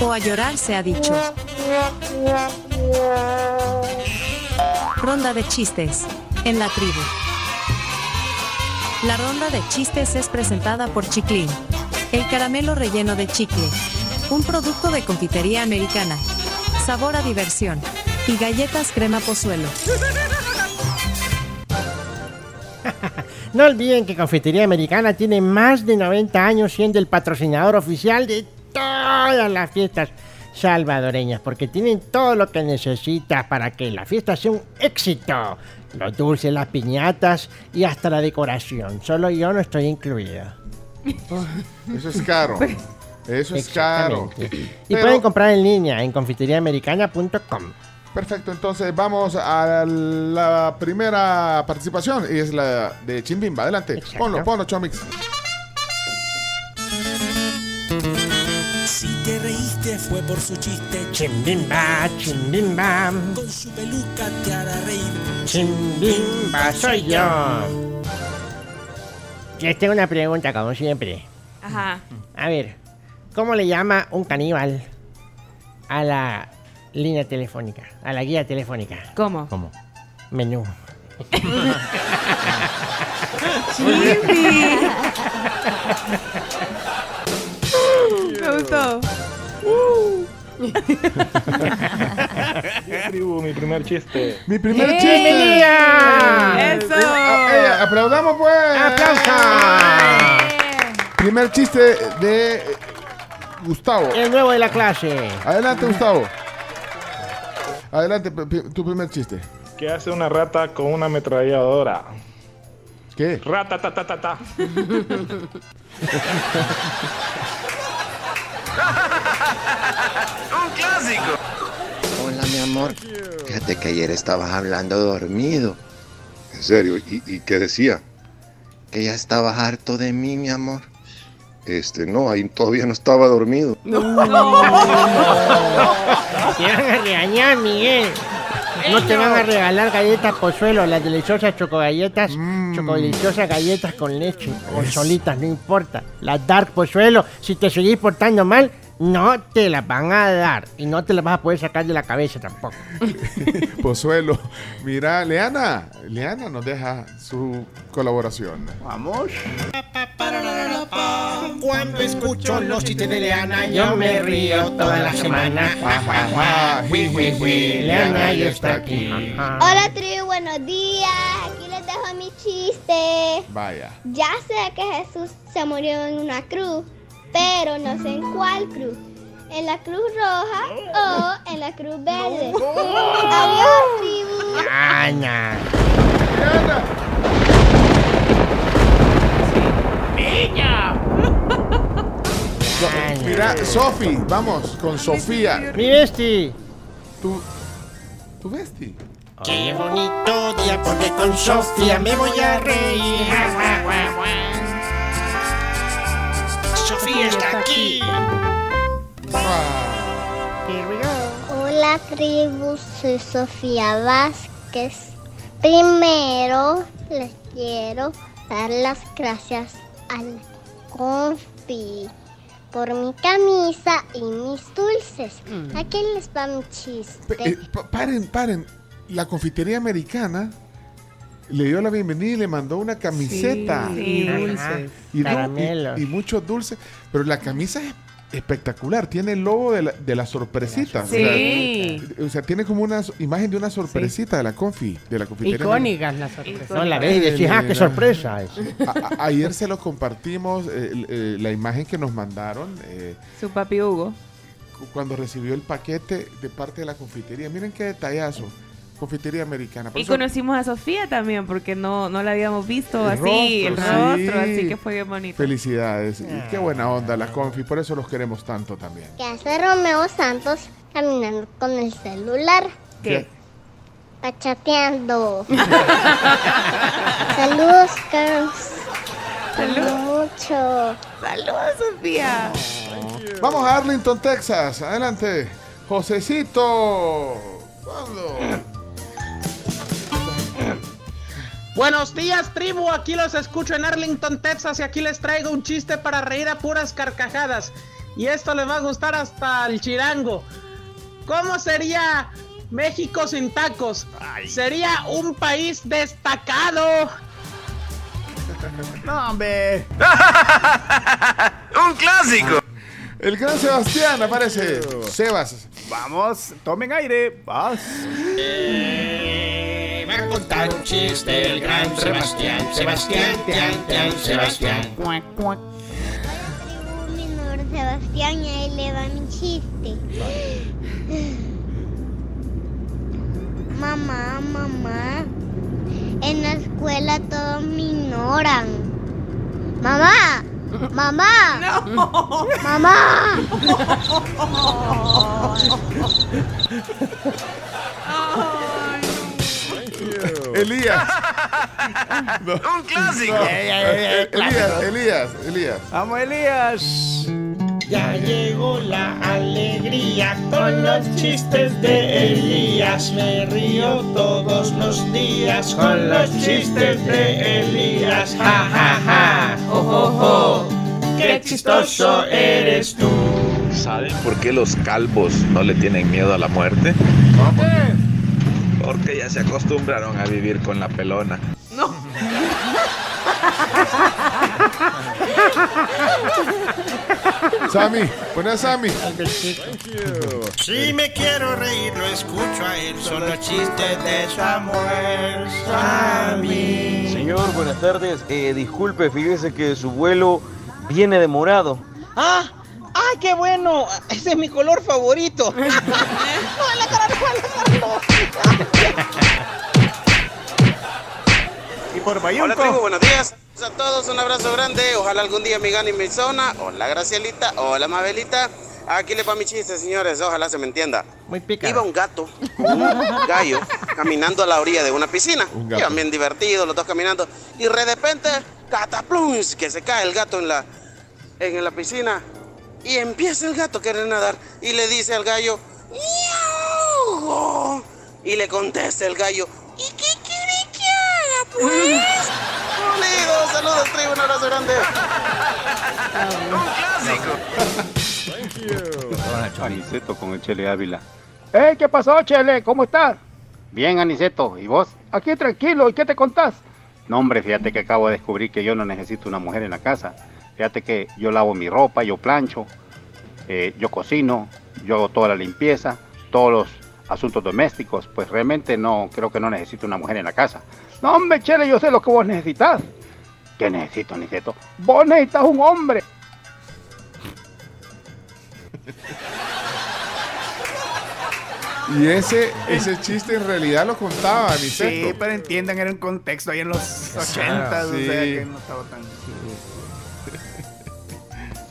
O a llorar se ha dicho. Ronda de chistes. En la tribu. La ronda de chistes es presentada por Chiclin. El caramelo relleno de chicle. Un producto de confitería americana. Sabor a diversión. Y galletas crema pozuelo. No olviden que Confitería Americana tiene más de 90 años siendo el patrocinador oficial de todas las fiestas salvadoreñas, porque tienen todo lo que necesitas para que la fiesta sea un éxito. Los dulces, las piñatas y hasta la decoración. Solo yo no estoy incluida. Eso es caro. Eso es caro. Y Pero- pueden comprar en línea en confiteriaamericana.com. Perfecto, entonces vamos a la primera participación y es la de Chimbimba. Adelante, Exacto. ponlo, ponlo, Chomix. Si te reíste fue por su chiste, Chimbimba, chimbimba, con su peluca te hará reír. chimbimba soy yo. Les tengo una pregunta, como siempre. Ajá. A ver, ¿cómo le llama un caníbal a la línea telefónica, a la guía telefónica? ¿Cómo? ¿Cómo? Menú. Me gustó. tribu, mi primer chiste. Mi primer ¡Eh! chiste. ¡Bienvenida! Eso. Eh, ah, eh, aplaudamos pues. ¡Aplausos! Primer chiste de eh, Gustavo. El nuevo de la clase. Adelante, Gustavo. Adelante, tu primer chiste. ¿Qué hace una rata con una ametralladora? ¿Qué? Rata, ta, ta, ta, ta. Hola, mi amor. Fíjate que ayer estabas hablando dormido. En serio, ¿y, y qué decía? Que ya estabas harto de mí, mi amor. Este, no, ahí todavía no estaba dormido. Te van a regañar, Miguel. No te van a regalar galletas pozuelo, las deliciosas chocogalletas, chocodeliciosas galletas con leche o solitas, no importa. Las dark pozuelo, si te seguís portando mal, no te las van a dar y no te las vas a poder sacar de la cabeza tampoco. Pozuelo. Mira, Leana. Leana nos deja su colaboración. Vamos. Cuando escucho los chistes de Leana, Yo me río toda la semana. Leana ya está aquí. Hola tribu, buenos días. Aquí les dejo mi chiste. Vaya. Ya sé que Jesús se murió en una cruz, pero no sé en cuál cruz. ¿En la cruz roja o en la cruz verde? Adiós, tribu. Ana. Mira, Sofi, vamos con Sofía. Mi besti. Tu, tu besti. Qué bonito día porque con Sofía me voy a reír. Tribu, soy Sofía Vázquez. Primero les quiero dar las gracias al Confi por mi camisa y mis dulces. Aquí les va mi chiste. eh, pa- paren, paren. La confitería americana le dio la bienvenida y le mandó una camiseta. Sí, dulces. y, y- y muchos dulces. Pero la camisa es espectacular. Tiene el logo de la, de la sorpresita. O sea, Sí. O sea, tiene como una imagen de una sorpresita de la confi, de la confitería. Icónicas las sorpresas. No la ves y decís, ah, qué sorpresa. es. A- a- ayer se lo compartimos, eh, eh, la imagen que nos mandaron eh, Su papi Hugo. cu- cuando recibió el paquete de parte de la confitería. Miren qué detallazo. Confitería americana. Por Y eso- conocimos a Sofía también, porque no, no la habíamos visto El así, el rostro, sí. así que fue bien bonito. Felicidades. Y qué Ah. buena onda la confi. Por eso los queremos tanto también. ¿Qué hace Romeo Santos caminando con el celular? ¿Qué? Está chateando. Saludos, Carlos. Salud. Mucho. Saludos, Sofía. Vamos a Arlington, Texas. Adelante. Josecito. ¿Cuándo? Buenos días, tribu. Aquí los escucho en Arlington, Texas. Y aquí les traigo un chiste para reír a puras carcajadas. Y esto les va a gustar hasta el chirango. ¿Cómo sería México sin tacos? Sería un país destacado. No, hombre. ¡Un clásico! El gran Sebastián aparece. Sebas. Vamos, tomen aire. Vas. va a contar un chiste el gran Sebastián. Sebastián, tian, tian, Sebastián. Mi nombre es Sebastián y ahí le va mi chiste. Mamá, mamá, en la escuela todos me ignoran. Mamá, mamá, mamá. Elías. Un clásico. No. Eh. Elías, Elías, Elías. Vamos, Elías. Ya llegó la alegría con los chistes de Elías. Me río todos los días con los chistes de Elías. Ja, ja, ja. Jo, jo, jo. Qué chistoso eres tú. ¿Saben por qué los calvos no le tienen miedo a la muerte? Porque ya se acostumbraron a vivir con la pelona. Sammy, pon a Sammy. Si me quiero reír, lo escucho a él. Son los chistes de Samuel Sammy. Señor, buenas tardes. Eh, disculpe, fíjese que su vuelo viene demorado. ¡Ah! ¡Ay, qué bueno! Ese es mi color favorito. ¡No, la Y por Hola tribu, buenos días a todos, un abrazo grande. Ojalá algún día me gane mi zona. Hola Gracielita, hola Mabelita. Aquí le va mi chiste, señores, ojalá se me entienda. Muy pica. Iba un gato, un gallo, caminando a la orilla de una piscina. Un. Iban bien divertidos, los dos caminando. Y de repente, cataplums, que se cae el gato en la, en la piscina. Y empieza el gato a querer nadar. Y le dice al gallo. Y le contesta el gallo, ¿y qué quiere que haga, pues? Unidos, saludos, tribu, un abrazo grande. Aniceto con el Chele Ávila. ¡Ey! ¿Qué pasó, Chele? ¿Cómo estás? Bien, Aniceto. ¿Y vos? Aquí tranquilo. ¿Y qué te contás? No, hombre, fíjate que acabo de descubrir que yo no necesito una mujer en la casa. Fíjate que yo lavo mi ropa, yo plancho, eh, yo cocino, yo hago toda la limpieza, todos los asuntos domésticos. Pues realmente no, creo que no necesito una mujer en la casa. No, hombre, Chele, yo sé lo que vos necesitas. ¿Qué necesito, Aniceto? Vos necesitas un hombre. Y ese, ese chiste en realidad lo contaba Aniceto. Sí, pero entiendan, era un contexto ahí en los 80, o Sí. sea que no estaba tan.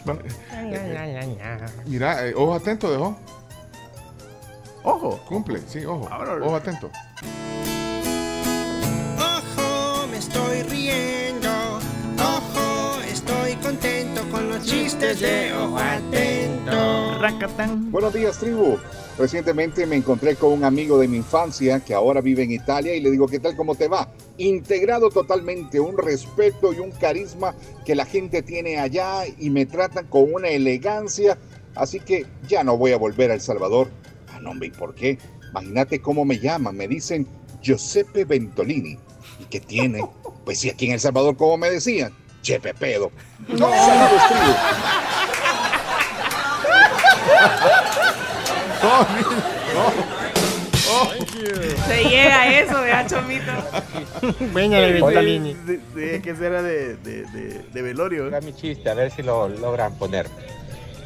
Mira, eh, ojo atento, dejó. Ojo. Cumple, sí, ojo. Ojo atento. Ojo, me estoy riendo. Ojo, estoy contento con los chistes de Ojo Atento. Buenos días, tribu. Recientemente me encontré con un amigo de mi infancia que ahora vive en Italia y le digo, ¿qué tal? ¿Cómo te va? Integrado totalmente, un respeto y un carisma que la gente tiene allá y me tratan con una elegancia. Así que ya no voy a volver a El Salvador. Ah, no, hombre, ¿y por qué? Imagínate cómo me llaman. Me dicen Giuseppe Ventolini. ¿Y qué tiene? Pues si aquí en El Salvador, ¿cómo me decían? Chepe pedo. Saludos, tribu. Se llega a eso, de Chomito. Venga, de. Sí, sí, que ese era de, de, de, de velorio. Era mi chiste, a ver si lo logran poner.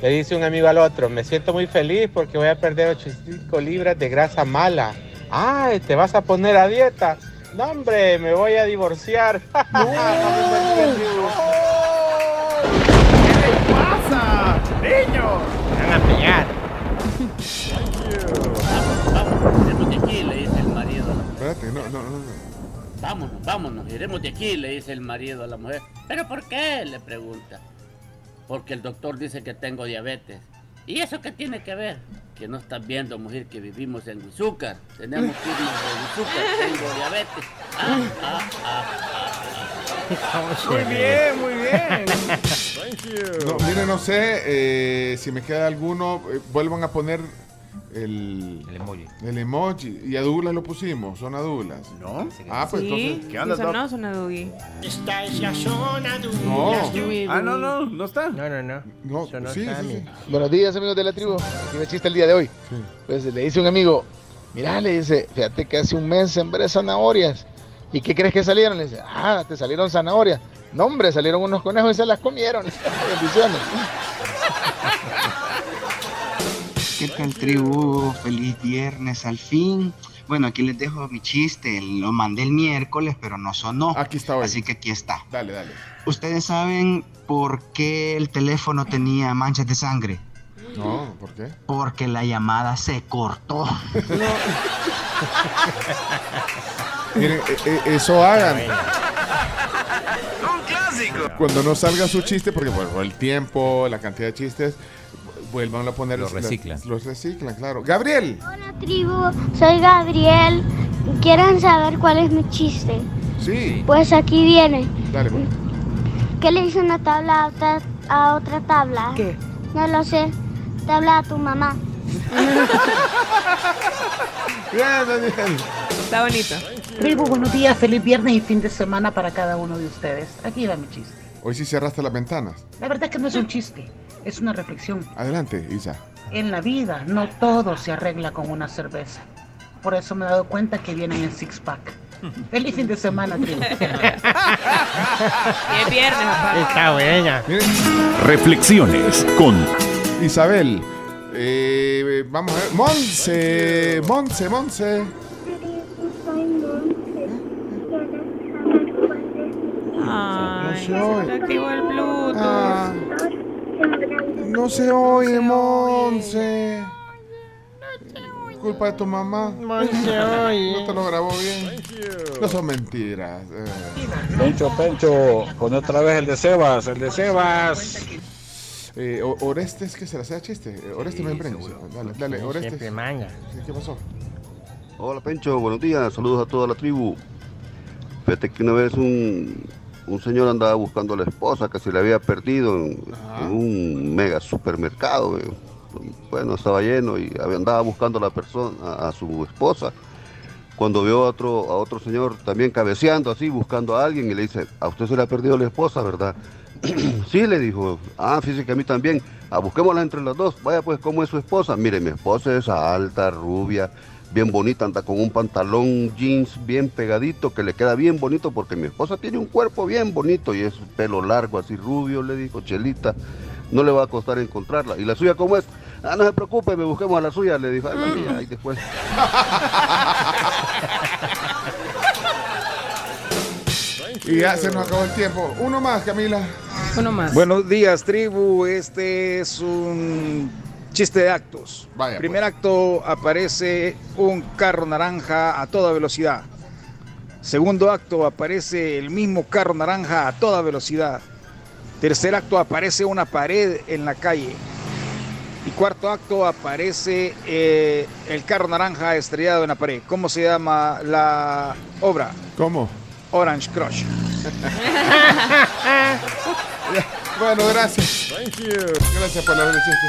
Le dice un amigo al otro, me siento muy feliz porque voy a perder 85 libras de grasa mala. ¡Ay, te vas a poner a dieta! No, hombre, me voy a divorciar. pasa? ¡Niño! Van a pegar. Iremos de aquí, le dice el marido a la mujer. Espérate, no, no, no. no. Vámonos, vámonos, iremos de aquí, le dice el marido a la mujer. ¿Pero por qué? le pregunta. Porque el doctor dice que tengo diabetes. ¿Y eso qué tiene que ver? Que no estás viendo, mujer, que vivimos en Huizúcar. Tenemos que irnos de Huizúcar, tengo diabetes. Muy bien, muy bien. No, mire, no sé eh, si me queda alguno. eh, vuelvan a poner el, El emoji. el emoji. Y a Douglas lo pusimos. Son a Douglas. ¿No? Ah, pues sí, entonces. eso no suena Dougie. Esta es la zona No. Ah, no, no, no está. No, no, no. No, sí, está, sí, sí. Buenos días, amigos de la tribu. Aquí me chiste el día de hoy. Pues le dice un amigo, mira, le dice, fíjate que hace un mes sembré zanahorias. ¿Y qué crees que salieron? Le dice, ah, te salieron zanahorias. No, hombre, salieron unos conejos y se las comieron. Bendiciones. ¿Qué tal tribu? Feliz viernes al fin. Bueno, aquí les dejo mi chiste. Lo mandé el miércoles, pero no sonó. Aquí está hoy. Así que aquí está. Dale, dale. ¿Ustedes saben por qué el teléfono tenía manchas de sangre? No, ¿por qué? Porque la llamada se cortó. Miren, eh, eh, eso hagan. Un clásico. Cuando no salga su chiste, porque bueno, por el tiempo, la cantidad de chistes, vuelvan a poner. Los reciclan. Los reciclan, claro. Gabriel. Hola tribu, soy Gabriel. ¿Quieren saber cuál es mi chiste? Sí. Pues aquí viene. Dale, pues. ¿Qué le dice una tabla a otra, a otra tabla? ¿Qué? No lo sé. Tabla a tu mamá. Bien, Daniel. Está bonito. Tribu, buenos días, feliz viernes y fin de semana para cada uno de ustedes. Aquí va mi chiste. Hoy sí cerraste las ventanas. La verdad que no es un chiste, es una reflexión. Adelante, Isa. En la vida no todo se arregla con una cerveza. Por eso me he dado cuenta que vienen en six pack. Feliz fin de semana, tribu. Y es viernes, papá. Está buena. Reflexiones con Isabel. eh, vamos a ver. Monse. Monse, Monse. Ay, se oye. se activó el Bluetooth. Ah, no se oye, Monse. Culpa de tu mamá. Monse oye. No te lo grabó bien. No son mentiras. eh. Pencho, Pencho, pon otra vez el de Sebas, el de Sebas. Eh, Orestes, ¿qué será? ¿Sea chiste? Eh, Orestes me emprende. Dale, dale, Sí, Orestes. Sí, ¿Qué pasó? Hola Pencho, buenos días, saludos a toda la tribu. Fíjate que una vez un, un señor andaba buscando a la esposa que se le había perdido en, en un mega supermercado. eh. Bueno, estaba lleno y andaba buscando a la persona, a, a su esposa. Cuando vio a otro, a otro señor también cabeceando así, buscando a alguien y le dice, a usted se le ha perdido la esposa, ¿verdad? sí, le dijo, ah, fíjese que a mí también, ah, busquémosla entre las dos, vaya pues, ¿cómo es su esposa? Mire, mi esposa es alta, rubia, bien bonita, anda con un pantalón jeans bien pegadito que le queda bien bonito porque mi esposa tiene un cuerpo bien bonito y es pelo largo, así rubio, le dijo Chelita. No le va a costar encontrarla. ¿Y la suya cómo es? Ah, no se preocupe, me busquemos a la suya, le dijo. "Ah, la mía", y después. Y ya se nos acabó el tiempo. Uno más, Camila. Uno más. Buenos días, tribu. Este es un chiste de actos. Vaya, Primer acto aparece un carro naranja a toda velocidad. Segundo acto aparece el mismo carro naranja a toda velocidad. Tercer acto aparece una pared en la calle. Y cuarto acto aparece eh, el carro naranja estrellado en la pared. ¿Cómo se llama la obra? ¿Cómo? Orange Crush. bueno, gracias. Gracias por la chiste.